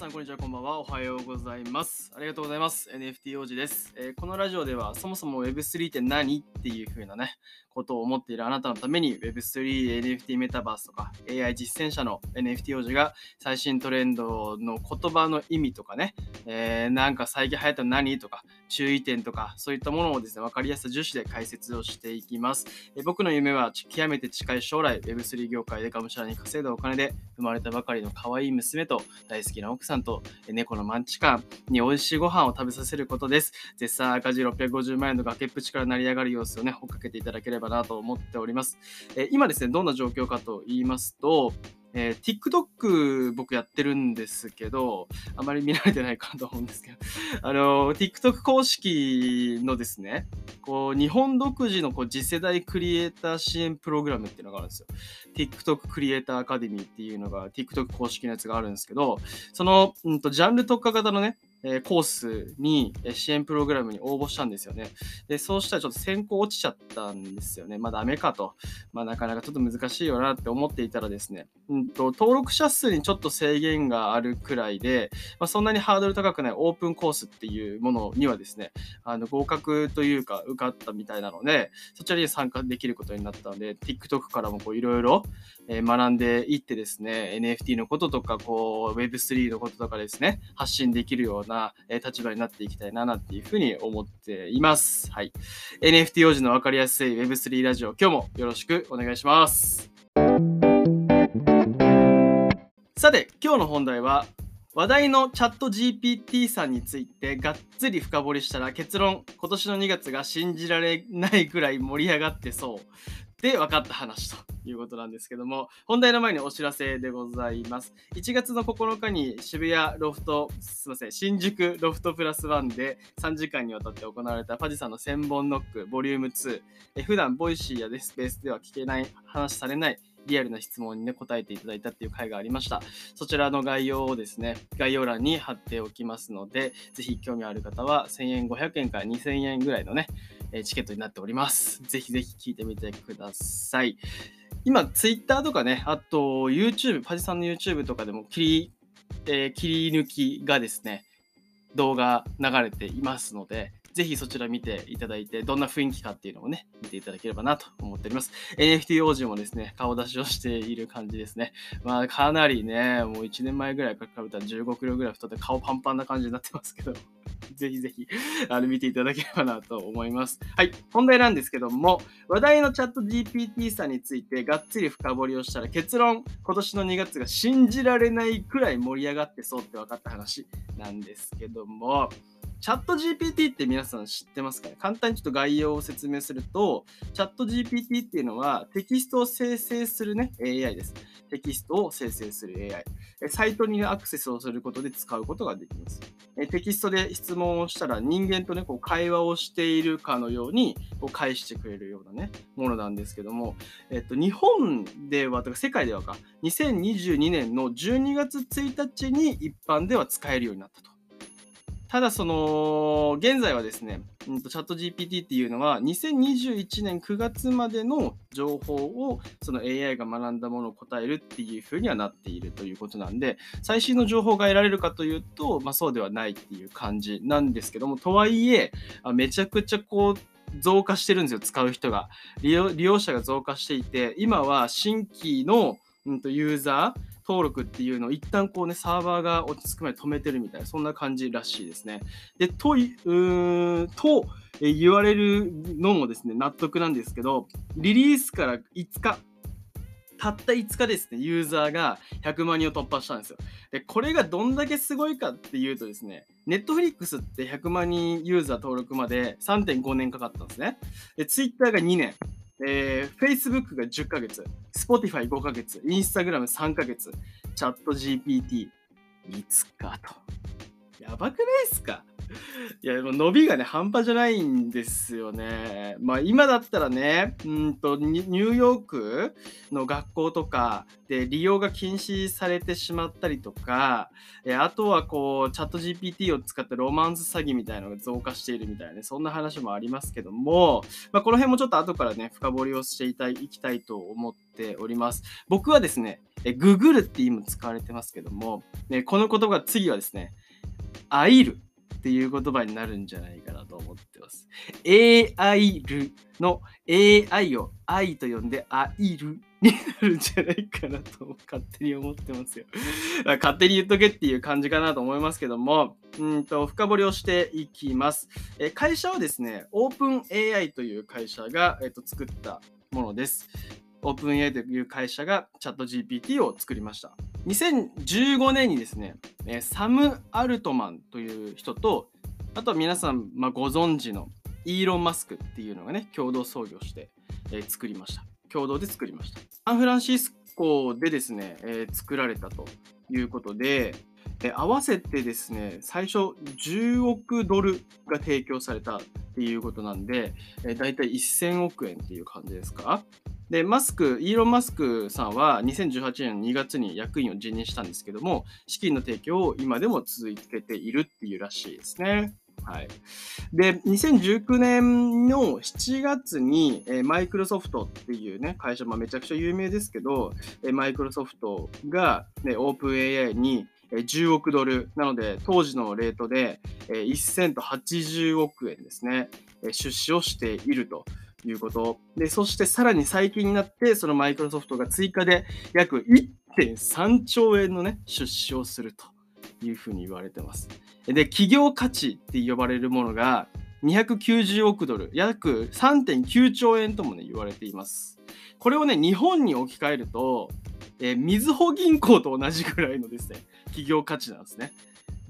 さんこんにちはこんばんは。おはようございます。ありがとうございます。NFT 王子です、えーこのラジオではそもそも Web3 って何っていう風なねことを思っているあなたのために Web3、NFT メタバースとか AI 実践者の NFT 王子が最新トレンドの言葉の意味とかね、えーなんか最近流行ったの何とか注意点とかそういったものをですね分かりやすさ重視で解説をしていきます、えー僕の夢は極めて近い将来 Web3 業界でがむしゃらに稼いだお金で生まれたばかりの可愛い娘と大好きな奥さんとえー猫のマンチカンに美味しいご飯を食べさせることです。絶賛赤字650万円の崖っぷちから成り上がる様子をね、追っかけていただければなと思っております。えー今ですね、どんな状況かと言いますと、えー TikTok 僕やってるんですけど、あまり見られてないかなと思うんですけど、あの TikTok 公式のですね、こう日本独自のこう次世代クリエイター支援プログラムっていうのがあるんですよ。TikTok クリエイターアカデミーっていうのが TikTok 公式のやつがあるんですけど、その、うん、とジャンル特化型のね、えコースにえ支援プログラムに応募したんですよね。で、そうしたらちょっと選考落ちちゃったんですよね。まあダメかと。まあなかなかちょっと難しいよなって思っていたらですね、うんと、登録者数にちょっと制限があるくらいで、まあ、そんなにハードル高くないオープンコースっていうものにはですね、あの合格というか受かったみたいなので、そちらに参加できることになったので、TikTok からもこういろいろ学んでいってですね、NFT のこととか、こう、Web3 のこととかですね、発信できるような、なえー立場になっていきたいな、なんていうふうに思っています。はい。NFT 王子のわかりやすい Web3 ラジオ、今日もよろしくお願いします。さて、今日の本題は、話題のチャット GPT さんについてがっつり深掘りしたら結論、今年の2月が信じられないくらい盛り上がってそう。で分かった話ということなんですけども、本題の前にお知らせでございます。1月の9日に渋谷ロフト、すいません、新宿ロフトプラスワンで3時間にわたって行われたパジさんの1000本ノックボリューム2。え普段ボイシーやスペースでは聞けない、話されないリアルな質問にね、答えていただいたっていう回がありました。そちらの概要をですね、概要欄に貼っておきますので、ぜひ興味ある方は1000円、500円から2000円ぐらいのね、えチケットになっております。ぜひぜひ聞いてみてください。今、Twitter とかね、あと YouTube、パジさんの YouTube とかでも切り,、えー切り抜きがですね、動画流れていますので、ぜひそちら見ていただいて、どんな雰囲気かっていうのをね、見ていただければなと思っております。NFT 王子もですね、顔出しをしている感じですね。まあ、かなりね、もう1年前ぐらいから比べたら15キロぐらい太って顔パンパンな感じになってますけど、ぜひぜひ、あの、見ていただければなと思います。はい、本題なんですけども、話題のチャット GPT さんについてがっつり深掘りをしたら結論、今年の2月が信じられないくらい盛り上がってそうって分かった話なんですけども、チャット GPT って皆さん知ってますかね？簡単にちょっと概要を説明すると、チャット GPT っていうのはテキストを生成するね、AI です。テキストを生成する AI。サイトにアクセスをすることで使うことができます。テキストで質問をしたら人間とね、こう会話をしているかのようにこう返してくれるようなね、ものなんですけども、えっと、日本では、とか世界ではか、2022年の12月1日に一般では使えるようになったと。ただその現在はですね、チャット GPT っていうのは2021年9月までの情報をその AI が学んだものを答えるっていう風にはなっているということなんで最新の情報が得られるかというと、まあ、そうではないっていう感じなんですけどもとはいえめちゃくちゃこう増加してるんですよ使う人が。利用利用者が増加していて今は新規の、うん、とユーザー登録っていうのを一旦こうねサーバーが落ち着くまで止めてるみたいなそんな感じらしいですね。でとうーんとえ言われるのもですね納得なんですけどリリースから5日たった5日ですねユーザーが100万人を突破したんですよ。でこれがどんだけすごいかっていうとですねネットフリックスって100万人ユーザー登録まで3.5年かかったんですね。で Twitter が2年えー、Facebook が10ヶ月、Spotify5 ヶ月、Instagram3 ヶ月、ChatGPT5 日と。やばくないっすかいや、でも伸びがね、半端じゃないんですよね。まあ、今だったらね、うんと、ニューヨークの学校とかで利用が禁止されてしまったりとか、えあとはこう、チャット GPT を使ったロマンス詐欺みたいなのが増加しているみたいなね、そんな話もありますけども、まあ、この辺もちょっと後からね、深掘りをしていたいきたいと思っております。僕はですね、えググるって今使われてますけども、ね、この言葉が次はですね、あいるっていう言葉になるんじゃないかなと思ってます。AI るの AI を愛と呼んであいるになるんじゃないかなと勝手に思ってますよ。勝手に言っとけっていう感じかなと思いますけども、うんと深掘りをしていきます。え会社はですね、オープン AI という会社が、えっと作ったものです。オープン AI という会社がチャット GPT を作りました。2015年にですね、サム・アルトマンという人と、あとは皆さん、まあ、ご存知のイーロン・マスクっていうのがね、共同創業して、え、作りました。共同で作りました。サンフランシスコでですね、え、作られたということで、え合わせてですね、最初10億ドルが提供されたっていうことなんで、えー、大体1000億円っていう感じですか？で、マスク、イーロン・マスクさんは2018年2月に役員を辞任したんですけども、資金の提供を今でも続けているっていうらしいですね。はい。で、2019年の7月に、えマイクロソフトっていうね、会社、まあ、めちゃくちゃ有名ですけど、えマイクロソフトが、ね、オープン AI に10億ドル、なので当時のレートで1080億円ですね、出資をしているということ。で、そしてさらに最近になって、そのマイクロソフトが追加で約1.3兆円のね、出資をするというふうに言われてます。で、企業価値って呼ばれるものが290億ドル、約3.9兆円ともね、言われています。これをね、日本に置き換えると、えー、みずほ銀行と同じぐらいのですね、企業価値なんですね。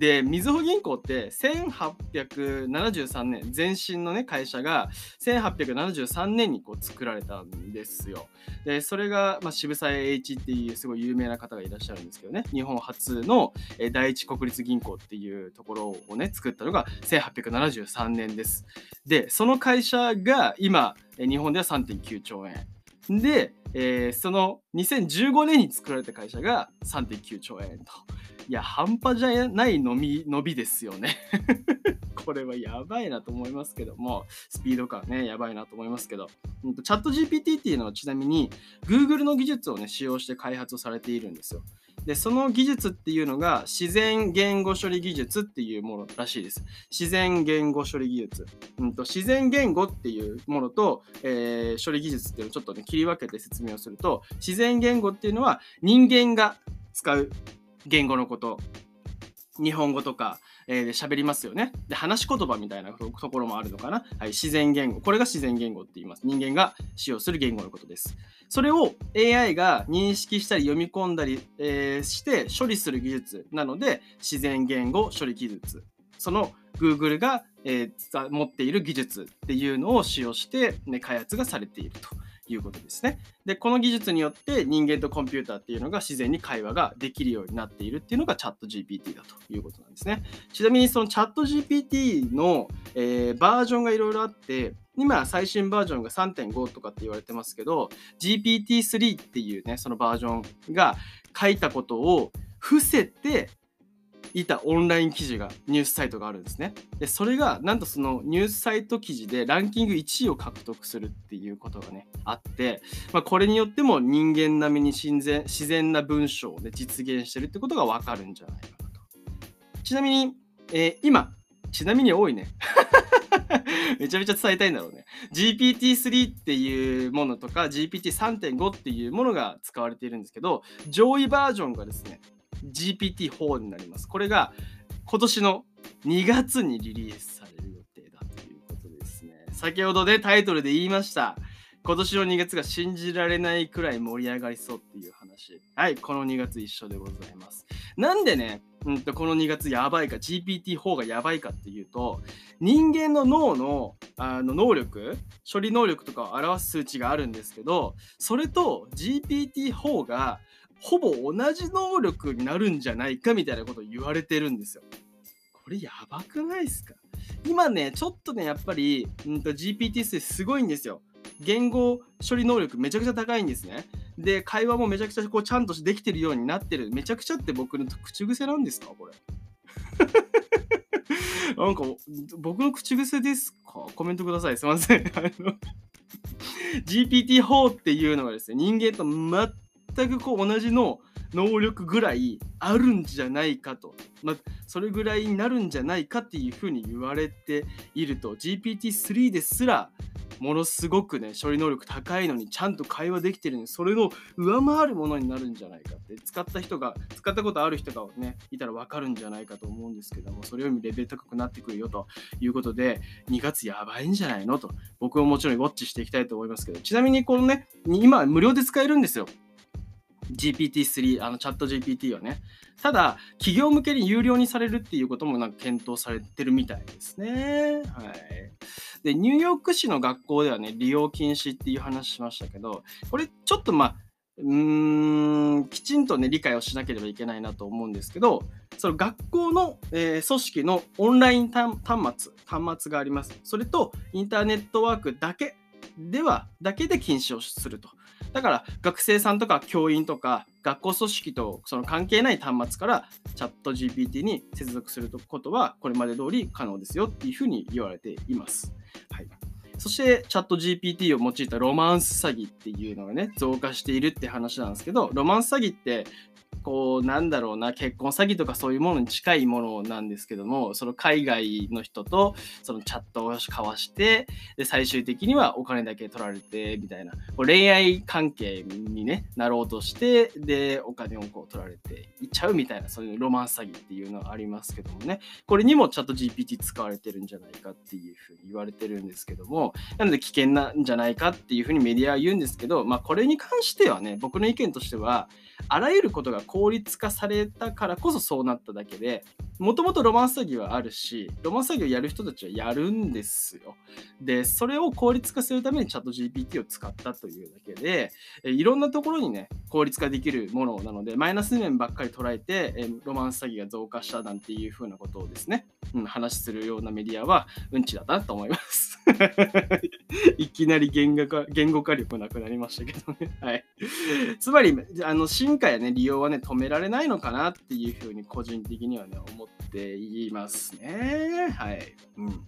で、みずほ銀行って1873年、前身のね、会社が1873年にこう作られたんですよ。で、それが、まあ、渋沢栄一っていうすごい有名な方がいらっしゃるんですけどね、日本初の第一国立銀行っていうところをね、作ったのが1873年です。で、その会社が今、日本では3.9兆円。で、えー、その2015年に作られた会社が3.9兆円と。いや、半端じゃない伸び伸びですよね これはやばいなと思いますけども、スピード感ね、やばいなと思いますけど、チャット GPT っていうのはちなみに Google の技術をね、使用して開発をされているんですよ。で、その技術っていうのが自然言語処理技術っていうものらしいです。自然言語処理技術。うんと、自然言語っていうものと、えー、処理技術っていうのをちょっとね、切り分けて説明をすると、自然言語っていうのは人間が使う言語のこと、日本語とか、えー、で喋りますよね。で、話し言葉みたいなところもあるのかな。はい、自然言語。これが自然言語って言います。人間が使用する言語のことです。それを AI が認識したり読み込んだり、えー、して処理する技術なので、自然言語処理技術。その Google が、えー、持っている技術っていうのを使用して、ね、開発がされていると。いうことですね。で、この技術によって人間とコンピューターっていうのが自然に会話ができるようになっているっていうのがチャット GPT だということなんですね。ちなみにそのチャット GPT の、えー、バージョンがいろいろあって、今最新バージョンが3.5とかって言われてますけど GPT-3 っていうねそのバージョンが書いたことを伏せていたオンライン記事がニュースサイトがあるんですね。でそれがなんとそのニュースサイト記事でランキング1位を獲得するっていうことがねあって、まあ、これによっても人間並みに自然自然な文章で実現してるってことがわかるんじゃないかなと。ちなみに、えー、今ちなみに多いね。めちゃめちゃ伝えたいんだろうね。GPT-3 っていうものとか GPT3.5 っていうものが使われているんですけど、上位バージョンがですね、GPT-4 になります。これが今年の2月にリリースされる予定だということですね。先ほどでタイトルで言いました。今年の2月が信じられないくらい盛り上がりそうっていう話。はい、この2月一緒でございます。なんでね、うんとこの2月やばいか、GPT-4 がやばいかっていうと、人間の脳のあの能力、処理能力とかを表す数値があるんですけど、それと GPT-4 がほぼ同じ能力になるんじゃないかみたいなことを言われてるんですよ。これやばくないっすか？今ね、ちょっとね、やっぱり、うんと、GPT-3 すごいんですよ。言語処理能力めちゃくちゃ高いんですね。で、会話もめちゃくちゃこうちゃんとできてるようになってる。めちゃくちゃって僕の口癖なんですか？これ。なんか、僕の口癖ですか？コメントください。すいません。GPT-4 っていうのがですね、人間と全くこう同じの能力ぐらいあるんじゃないかと、まあ、それぐらいになるんじゃないかっていうふうに言われていると。GPT-3 ですらものすごくね処理能力高いのにちゃんと会話できてるのにそれの上回るものになるんじゃないかって。使った人が使ったことある人がねいたら分かるんじゃないかと思うんですけどもそれよりもレベル高くなってくるよと。いうことで2月やばいんじゃないのと。僕はもちろんウォッチしていきたいと思いますけど。ちなみにこのね今無料で使えるんですよ。GPT-3、あのチャット GPT はね。ただ、企業向けに有料にされるっていうこともなんか検討されてるみたいですね。はい。で、ニューヨーク市の学校ではね、利用禁止っていう話しましたけど、これちょっとまあ、うーんきちんとね理解をしなければいけないなと思うんですけどその学校の、えー、組織のオンライン端末端末がありますそれとインターネットワークだけではだけで禁止をするとだから学生さんとか教員とか学校組織とその関係ない端末からチャット GPT に接続することはこれまで通り可能ですよっていうふうに言われています。はい、そしてチャット GPT を用いたロマンス詐欺っていうのがね増加しているって話なんですけどロマンス詐欺ってこうなんだろうな結婚詐欺とかそういうものに近いものなんですけどもその海外の人とそのチャットを交わしてで最終的にはお金だけ取られてみたいなこう恋愛関係に、ね、なろうとしてでお金をこう取られていっちゃうみたいなそういうロマンス詐欺っていうのがありますけどもね。これにもチャット GPT 使われてるんじゃないかっていうふうに言われてるんですけどもなので危険なんじゃないかっていうふうにメディアは言うんですけどまあこれに関してはね僕の意見としてはあらゆることが効率化されたからこそそうなっただけで、もともとロマンス詐欺はあるし、ロマンス詐欺をやる人たちはやるんですよ。で、それを効率化するためにチャット GPT を使ったというだけで、いろんなところにね、効率化できるものなので、マイナス面ばっかり捉えて、ロマンス詐欺が増加したなんていうふうなことをですね、うん、話するようなメディアはうんちだなと思います。いきなり言語化言語化力なくなりましたけどね。はい。つまり、あの進化やね、利用はね、止められないのかなっていうふうに個人的にはね、思っていますね。はい。うん。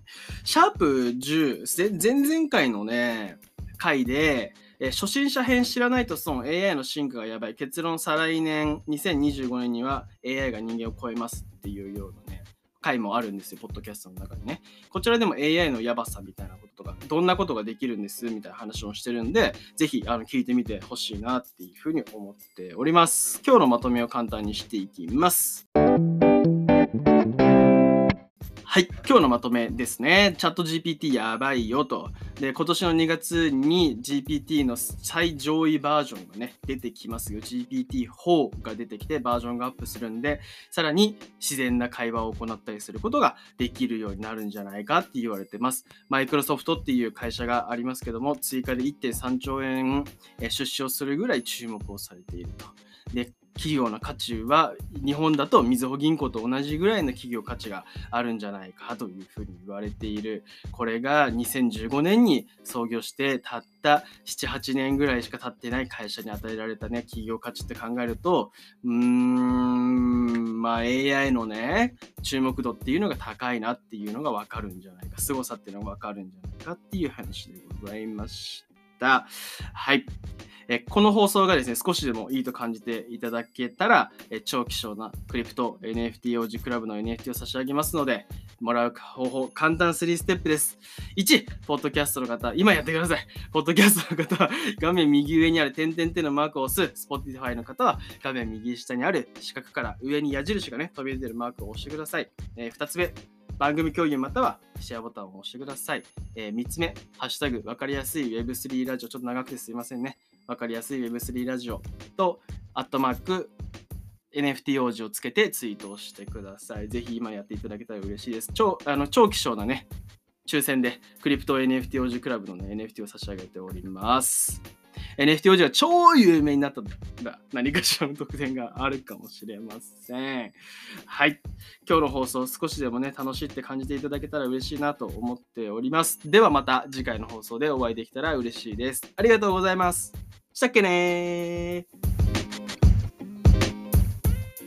シャープ10、前々回のね、回で、え初心者編知らないと損 AI の進化がやばい結論再来年2025年には AI が人間を超えますっていうような回もあるんですよ、ポッドキャストの中にね。こちらでも AI のやばさみたいなこととか、どんなことができるんですみたいな話をしてるんで、ぜひあの聞いてみてほしいなっていうふうに思っております。今日のまとめを簡単にしていきます。はい、今日のまとめですね。チャット GPT やばいよと。で、今年の2月に GPT の最上位バージョンがね、出てきますよ。GPT-4 が出てきてバージョンがアップするんで、さらに自然な会話を行ったりすることができるようになるんじゃないかって言われてます。マイクロソフトっていう会社がありますけども、追加で1.3兆円出資をするぐらい注目をされていると。で、企業の価値は日本だとみずほ銀行と同じぐらいの企業価値があるんじゃないかというふうに言われている。これが2015年に創業してたった78年ぐらいしか経ってない会社に与えられたね企業価値って考えるとうーんまあ AI のね注目度っていうのが高いなっていうのが分かるんじゃないか凄さっていうのが分かるんじゃないかっていう話でございましたはいえこの放送がですね、少しでもいいと感じていただけたら、え超希少なクリプト NFT 王子クラブの NFT を差し上げますので、もらう方法、簡単3ステップです。1、ポッドキャストの方、今やってください。ポッドキャストの方は、画面右上にある点々点のマークを押す。Spotify の方は、画面右下にある四角から上に矢印がね、飛び出てるマークを押してください。え、2つ目、番組共有またはシェアボタンを押してください。えー、3つ目、ハッシュタグ、わかりやすい Web3 ラジオ、ちょっと長くてすいませんね。わかりやすい Web3 ラジオと、アットマーク、NFT 王子をつけてツイートをしてください。ぜひ今やっていただけたら嬉しいです。超あの超希少なね、抽選でクリプト NFT 王子クラブの、ね、NFT を差し上げております。NFT 王子が超有名になったら何かしらの特典があるかもしれません。はい。今日の放送少しでもね、楽しいって感じていただけたら嬉しいなと思っております。ではまた次回の放送でお会いできたら嬉しいです。ありがとうございます。したっけねー。